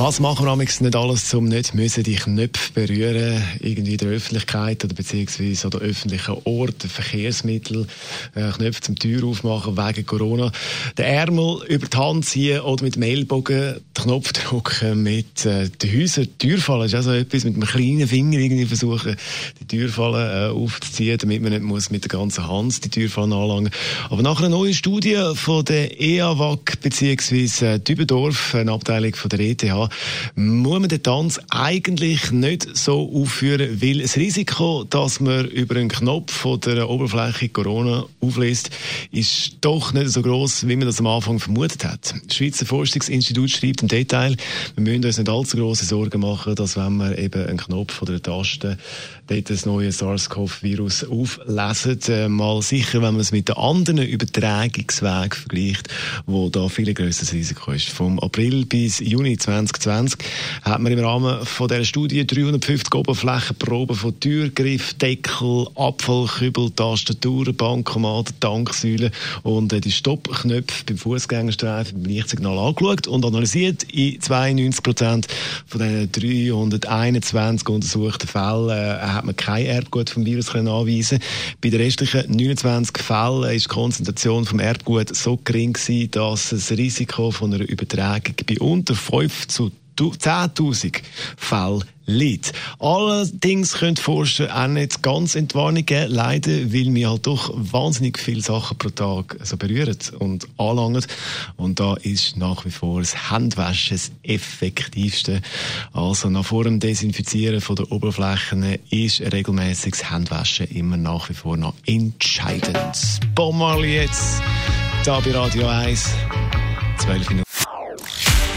was machen wir nicht alles, um nicht müssen die Knöpfe berühren, irgendwie der Öffentlichkeit oder beziehungsweise an öffentlichen Ort, Verkehrsmittel, äh, Knöpfe zum Tür aufmachen wegen Corona. Den Ärmel über die Hand ziehen oder mit dem Ellbogen den Knopf drücken, mit äh, den Häusern die Türfallen, ist also etwas mit einem kleinen Finger irgendwie versuchen, die Türfallen äh, aufzuziehen, damit man nicht muss mit der ganzen Hand die Türfallen anlangen. Aber nach einer neuen Studie von der EAWAG beziehungsweise Dübendorf, eine Abteilung von der ETH, muss man den Tanz eigentlich nicht so aufführen, weil das Risiko, dass man über einen Knopf von der Oberfläche Corona auflässt, ist doch nicht so groß, wie man das am Anfang vermutet hat. Das Schweizer Forschungsinstitut schreibt im Detail, wir müssen uns nicht allzu große Sorgen machen, dass wenn man eben einen Knopf oder eine Taste dort das neue SARS-CoV-Virus auflesen, äh, mal sicher, wenn man es mit den anderen Übertragungswegen vergleicht, wo da viel größeres Risiko ist. Vom April bis Juni 2020 2020 hat man im Rahmen von dieser Studie 350 Oberflächenproben von Türgriff, Deckel, Abfallkübel, Tastaturen, Bankomaten, Tanksäulen und die Stoppknöpfe beim Fußgängerstreifen beim Lichtsignal angeschaut und analysiert. In 92 Prozent von diesen 321 untersuchten Fällen äh, hat man kein Erbgut vom Virus anweisen. Bei den restlichen 29 Fällen ist die Konzentration vom Erbgut so gering dass das Risiko von einer Übertragung bei unter 5 zu 10.000 Fälle liegt. Allerdings könnte Forscher auch nicht ganz Entwarnung geben, leider, weil wir halt doch wahnsinnig viele Sachen pro Tag so berühren und anlangen. Und da ist nach wie vor das Handwaschen das effektivste. Also nach vor dem Desinfizieren von der Oberflächen ist regelmäßiges Handwaschen immer nach wie vor noch entscheidend. Bob jetzt, da bei Radio 1, 12 Minuten.